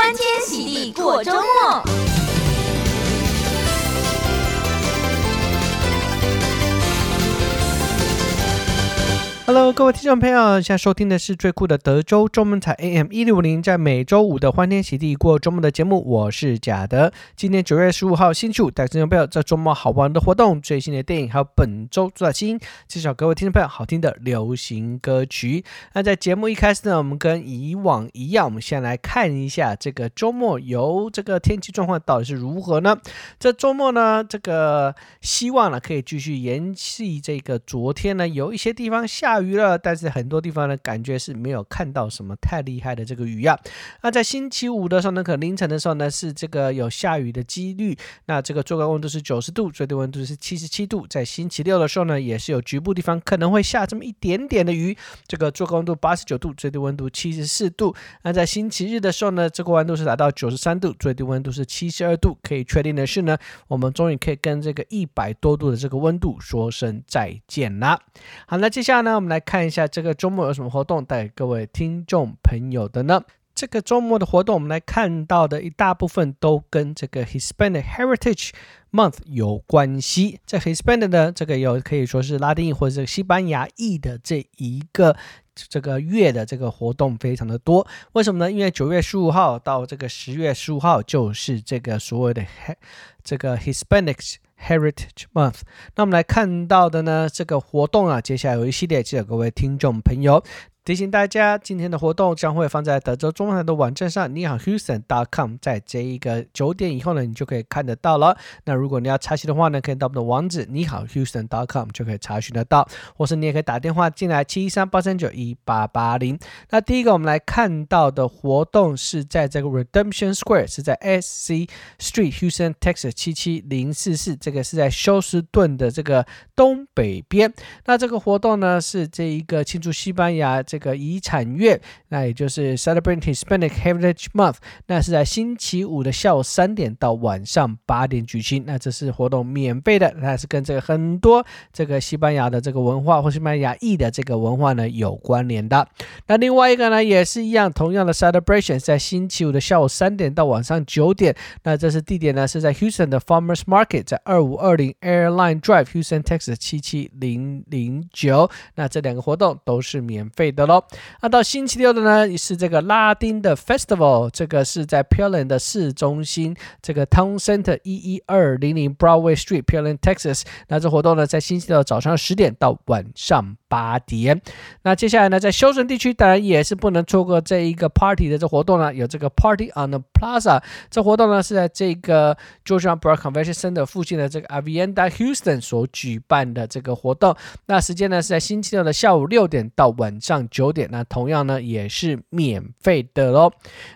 欢天喜地过周末。Hello，各位听众朋友，现在收听的是最酷的德州中文台 AM 一六五零，在每周五的欢天喜地过周末的节目，我是贾德。今天九月十五号星期五，带听众朋友在周末好玩的活动、最新的电影，还有本周主打新介绍各位听众朋友好听的流行歌曲。那在节目一开始呢，我们跟以往一样，我们先来看一下这个周末由这个天气状况到底是如何呢？这周末呢，这个希望呢可以继续延续这个昨天呢有一些地方下雨了，但是很多地方呢，感觉是没有看到什么太厉害的这个雨呀。那在星期五的时候呢，可能凌晨的时候呢，是这个有下雨的几率。那这个最高温度是九十度，最低温度是七十七度。在星期六的时候呢，也是有局部地方可能会下这么一点点的雨。这个最高温度八十九度，最低温度七十四度。那在星期日的时候呢，这个温度是达到九十三度，最低温度是七十二度。可以确定的是呢，我们终于可以跟这个一百多度的这个温度说声再见啦。好，那接下来呢，我们来看一下这个周末有什么活动带给各位听众朋友的呢？这个周末的活动，我们来看到的一大部分都跟这个 Hispanic Heritage Month 有关系。这 Hispanic 的这个有可以说是拉丁裔或者是西班牙裔的这一个这个月的这个活动非常的多。为什么呢？因为九月十五号到这个十月十五号就是这个所谓的这个 Hispanics。Heritage Month，那我们来看到的呢，这个活动啊，接下来有一系列，记得各位听众朋友。提醒大家，今天的活动将会放在德州中文台的网站上，你好 Houston.com，在这一个九点以后呢，你就可以看得到了。那如果你要查询的话呢，可以到我们的网址你好 Houston.com 就可以查询得到，或是你也可以打电话进来七一三八三九一八八零。那第一个我们来看到的活动是在这个 Redemption Square，是在 SC Street Houston Texas 七七零四四，这个是在休斯顿的这个东北边。那这个活动呢，是这一个庆祝西班牙。这个遗产月，那也就是 Celebrate Hispanic Heritage Month，那是在星期五的下午三点到晚上八点举行。那这是活动免费的，那是跟这个很多这个西班牙的这个文化或西班牙裔的这个文化呢有关联的。那另外一个呢也是一样，同样的 Celebration 在星期五的下午三点到晚上九点。那这是地点呢是在 Houston 的 Farmers Market，在二五二零 Airline Drive，Houston Texas 七七零零九。那这两个活动都是免费的。得喽，那到星期六的呢是这个拉丁的 Festival，这个是在 peland 的市中心，这个 Town Center 一一二零零 Broadway street peland Texas。那这活动呢在星期六早上十点到晚上八点。那接下来呢在休斯顿地区当然也是不能错过这一个 Party 的这活动了，有这个 Party on the Plaza。这活动呢是在这个 Georgia Broad Convention Center 附近的这个 Avienda Houston 所举办的这个活动。那时间呢是在星期六的下午六点到晚上。九点，那同样呢也是免费的喽。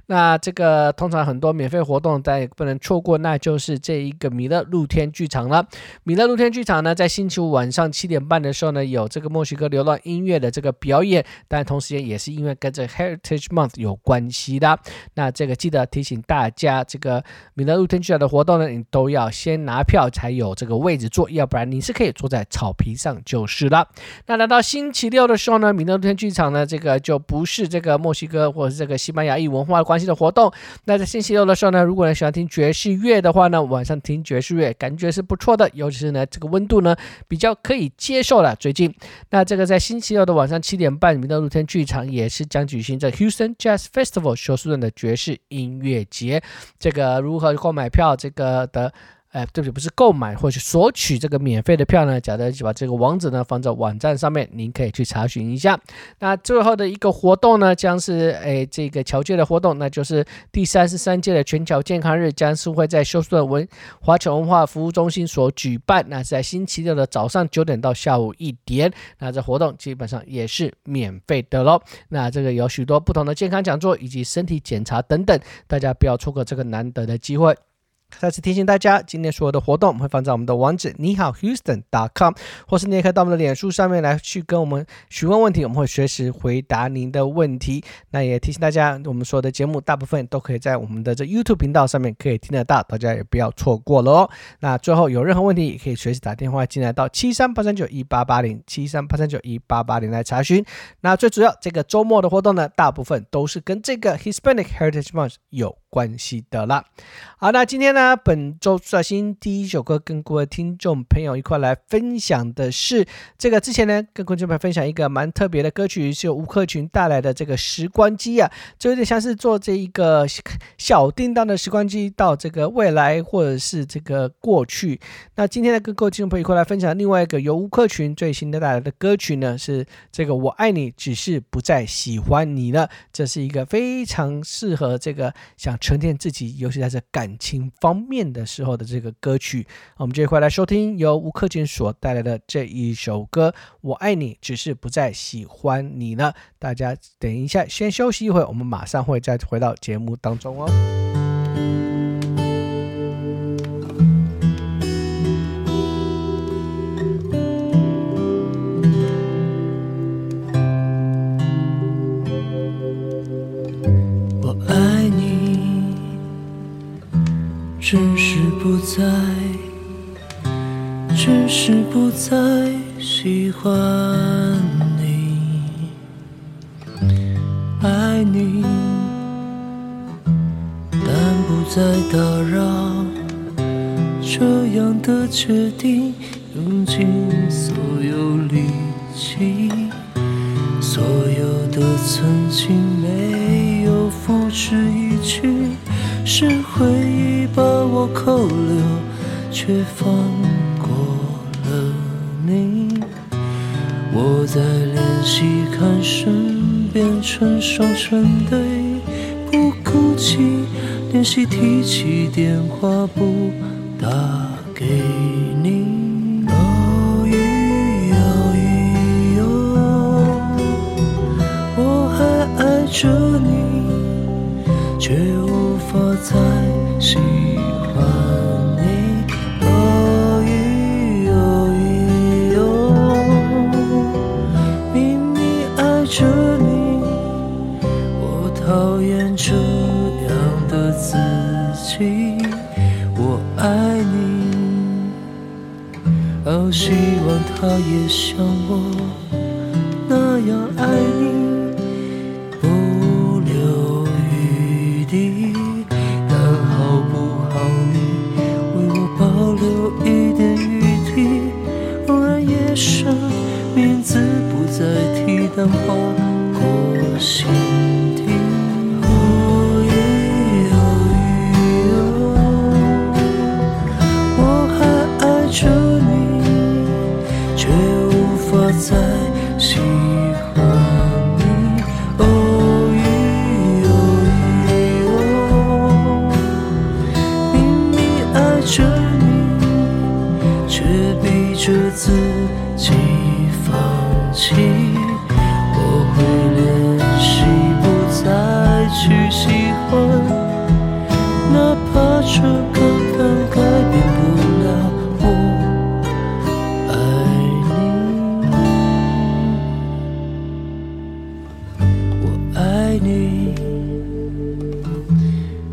那这个通常很多免费活动，大家也不能错过，那就是这一个米勒露天剧场了。米勒露天剧场呢，在星期五晚上七点半的时候呢，有这个墨西哥流浪音乐的这个表演，但同时间也是因为跟这 Heritage Month 有关系的。那这个记得提醒大家，这个米勒露天剧场的活动呢，你都要先拿票才有这个位置坐，要不然你是可以坐在草皮上就是了。那来到星期六的时候呢，米勒露天剧场。呢，这个就不是这个墨西哥或者是这个西班牙裔文化关系的活动。那在星期六的时候呢，如果你喜欢听爵士乐的话呢，晚上听爵士乐感觉是不错的，尤其是呢这个温度呢比较可以接受了。最近，那这个在星期六的晚上七点半，米勒露天剧场也是将举行这 Houston Jazz Festival 休斯顿的爵士音乐节。这个如何购买票？这个的。哎，对不起，不是购买或者索取这个免费的票呢？假的就把这个网址呢放在网站上面，您可以去查询一下。那最后的一个活动呢，将是哎这个侨界的活动，那就是第三十三届的全侨健康日，将是会在休斯顿文华侨文化服务中心所举办。那是在星期六的早上九点到下午一点。那这活动基本上也是免费的喽。那这个有许多不同的健康讲座以及身体检查等等，大家不要错过这个难得的机会。再次提醒大家，今天所有的活动会放在我们的网址你好 Houston.com，或是你也可以到我们的脸书上面来去跟我们询问问题，我们会随时回答您的问题。那也提醒大家，我们所有的节目大部分都可以在我们的这 YouTube 频道上面可以听得到，大家也不要错过了哦。那最后有任何问题，也可以随时打电话进来到七三八三九一八八零七三八三九一八八零来查询。那最主要这个周末的活动呢，大部分都是跟这个 Hispanic Heritage Month 有关系的啦。好，那今天呢，本周最新第一首歌，跟各位听众朋友一块来分享的是这个。之前呢，跟观众朋友分享一个蛮特别的歌曲，是由吴克群带来的这个时光机啊，就有点像是做这一个小叮当的时光机到这个未来或者是这个过去。那今天呢，跟各位听众朋友一块来分享另外一个由吴克群最新的带来的歌曲呢，是这个我爱你，只是不再喜欢你了。这是一个非常适合这个想。沉淀自己，尤其在这感情方面的时候的这个歌曲，我们这一块来收听由吴克群所带来的这一首歌《我爱你，只是不再喜欢你了》。大家等一下，先休息一会，我们马上会再回到节目当中哦。在，只是不再喜欢你，爱你，但不再打扰。这样的决定，用尽所有力气，所有的曾经没有付之一炬。是回忆把我扣留，却放过了你。我在练习看身边成双成对，不哭泣，练习提起电话不打给你。哦哟哟哟，我还爱着你，却。再喜欢你，哦咦哦咦哟，明明爱着你，我讨厌这样的自己。我爱你，好希望他也像我那样在心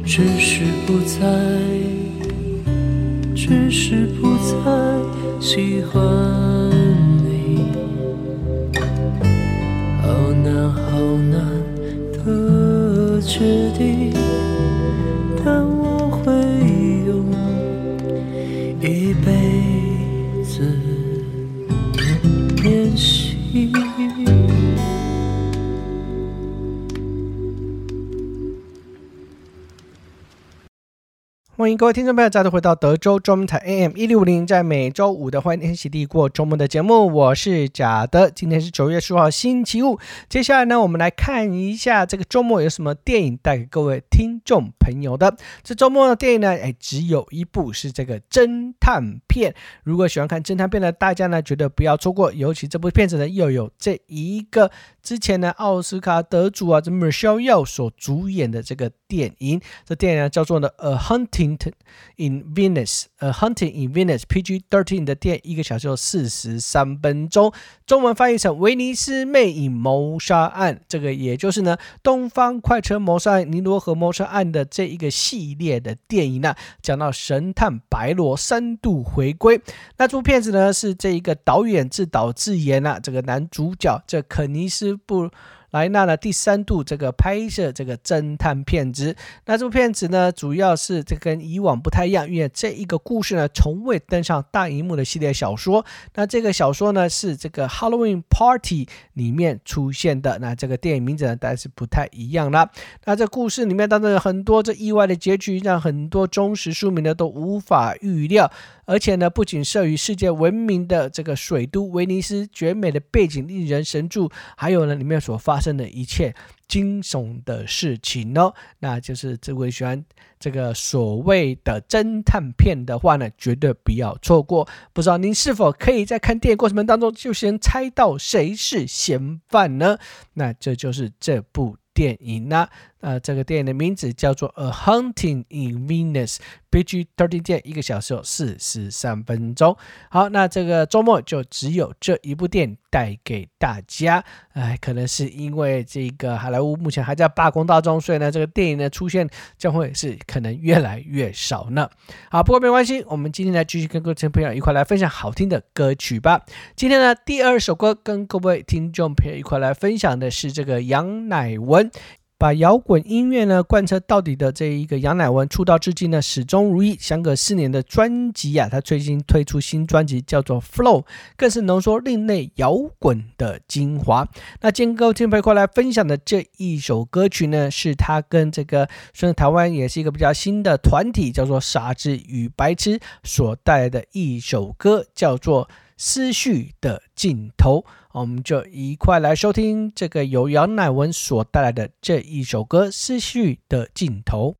只是不再只是不再喜欢你。好难好难的决定欢迎各位听众朋友再度回到德州中文台 AM 一六五零，在每周五的欢天喜地过周末的节目，我是贾德。今天是九月十五号星期五，接下来呢，我们来看一下这个周末有什么电影带给各位听众朋友的。这周末的电影呢，哎，只有一部是这个侦探片。如果喜欢看侦探片的大家呢，绝对不要错过。尤其这部片子呢，又有这一个之前呢奥斯卡得主啊，这 Michelle Yeoh 所主演的这个电影。这电影呢叫做呢《A Hunting》。in Venice，A，Hunting in Venice，PG thirteen 的电影一个小时四十三分钟，中文翻译成《威尼斯魅影谋杀案》，这个也就是呢《东方快车谋杀案》、《尼罗河谋杀案》的这一个系列的电影呢，讲到神探白罗三度回归。那这部片子呢是这一个导演自导自演啊，这个男主角这肯尼斯布。莱纳呢第三度这个拍摄这个侦探片子，那这部片子呢，主要是这跟以往不太一样，因为这一个故事呢，从未登上大荧幕的系列小说。那这个小说呢，是这个 Halloween Party 里面出现的。那这个电影名字呢，当然是不太一样了。那这故事里面当中有很多这意外的结局，让很多忠实书迷呢都无法预料。而且呢，不仅设于世界闻名的这个水都威尼斯，绝美的背景令人神助，还有呢，里面所发生的一切惊悚的事情哦。那就是这位喜欢这个所谓的侦探片的话呢，绝对不要错过。不知道您是否可以在看电影过程当中就先猜到谁是嫌犯呢？那这就是这部电影呢。呃，这个电影的名字叫做《A Hunting in Venice》，PG 13电一个小时有四十三分钟。好，那这个周末就只有这一部电影带给大家。哎，可能是因为这个好莱坞目前还在罢工当中，所以呢，这个电影的出现将会是可能越来越少呢。好，不过没关系，我们今天来继续跟各位朋友一块来分享好听的歌曲吧。今天呢，第二首歌跟各位听众朋友一块来分享的是这个杨乃文。把摇滚音乐呢贯彻到底的这一个杨乃文，出道至今呢始终如一，相隔四年的专辑啊，他最近推出新专辑叫做《Flow》，更是浓缩另类摇滚的精华。那今天各位听朋友来分享的这一首歌曲呢，是他跟这个虽然台湾也是一个比较新的团体，叫做傻子与白痴所带来的一首歌，叫做。思绪的尽头，我们就一块来收听这个由杨乃文所带来的这一首歌《思绪的尽头》。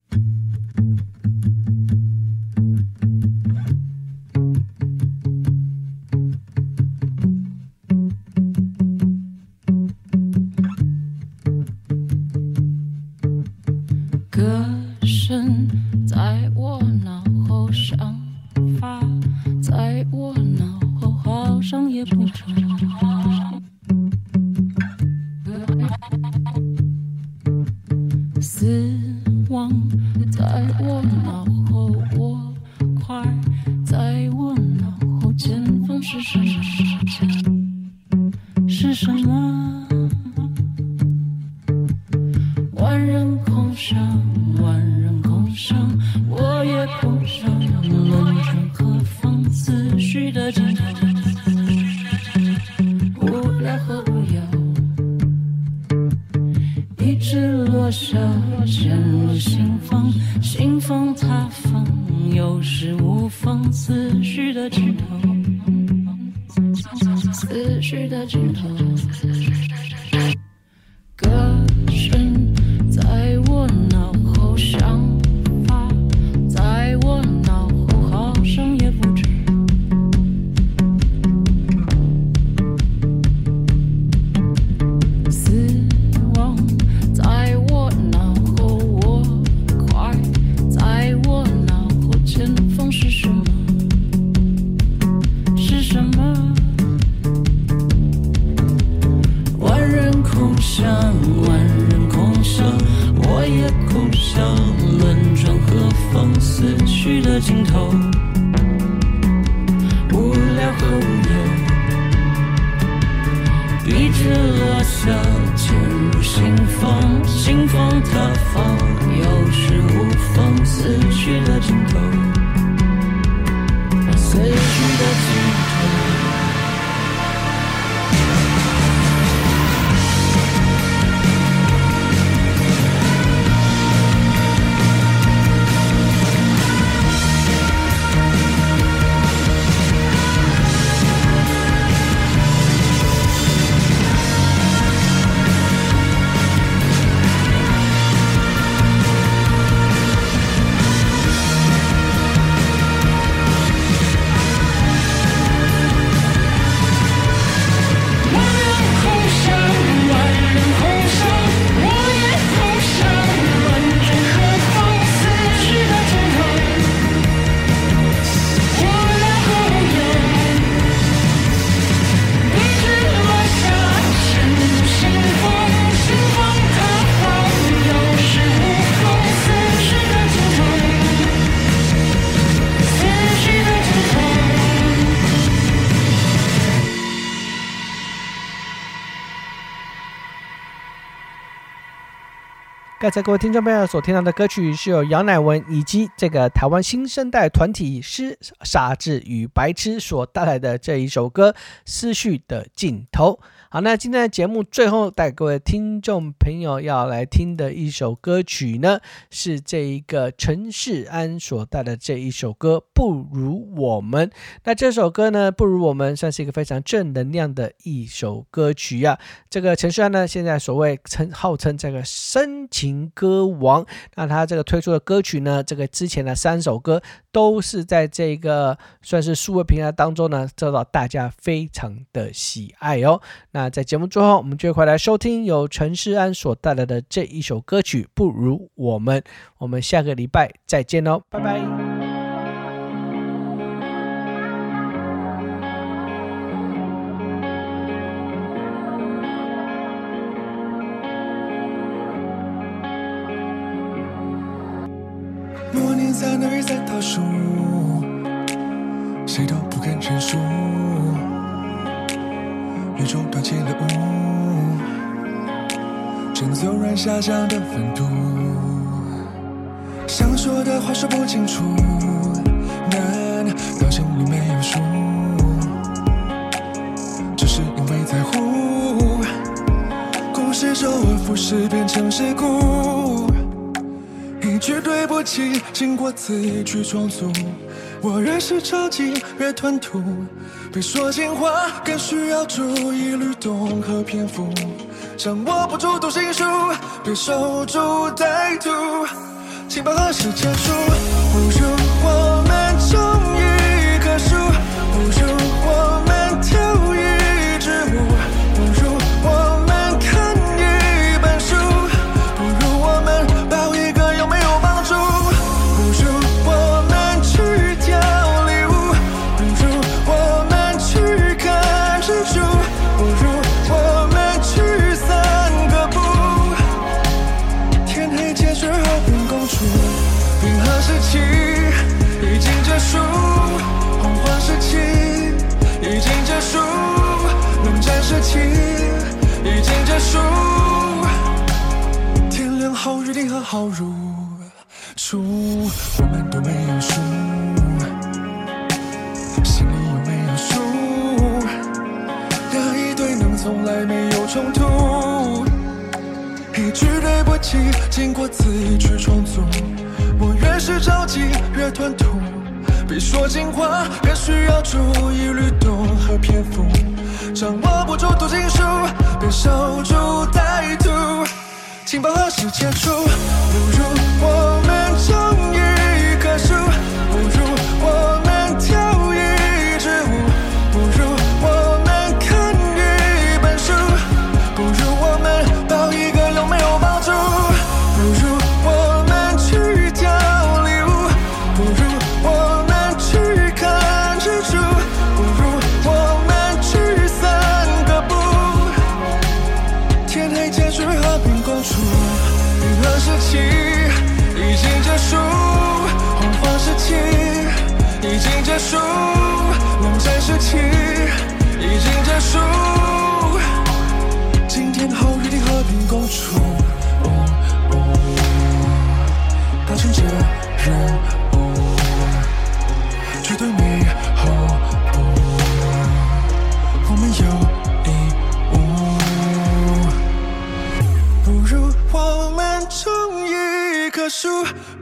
世的尽头。刚才各位听众朋友所听到的歌曲，是由杨乃文以及这个台湾新生代团体《诗傻子与白痴》所带来的这一首歌《思绪的尽头》。好，那今天的节目最后带各位听众朋友要来听的一首歌曲呢，是这一个陈势安所带的这一首歌《不如我们》。那这首歌呢，《不如我们》算是一个非常正能量的一首歌曲呀、啊。这个陈势安呢，现在所谓称号称这个深情歌王，那他这个推出的歌曲呢，这个之前的三首歌都是在这个算是数位平台当中呢，受到大家非常的喜爱哦。那那在节目最后，我们就会来收听由陈势安所带来的这一首歌曲《不如我们》。我们下个礼拜再见喽，拜拜。宇宙断起了雾，正走软下降的温度，想说的话说不清楚，难道心里没有数？只是因为在乎，故事周而复始变成事故，一句对不起经过字句重组，我越是着急越吞吐。别说情话，更需要注意律动和篇幅，掌握不住读心术，别守株待兔，请把何时结束？不如我们冷战时期已经结束。天亮后约定和好如初，我们都没有输。心里有没有数？哪一对能从来没有冲突，一句对不起，经过字句重组，我越是着急越吞吐，别说情话，越需要注意律动和篇幅，掌握不住读心术，便守株待兔，请把何时结束？不如我们终于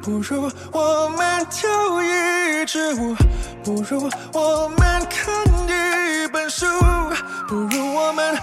不如我们跳一支舞。不如我们看一本书。不如我们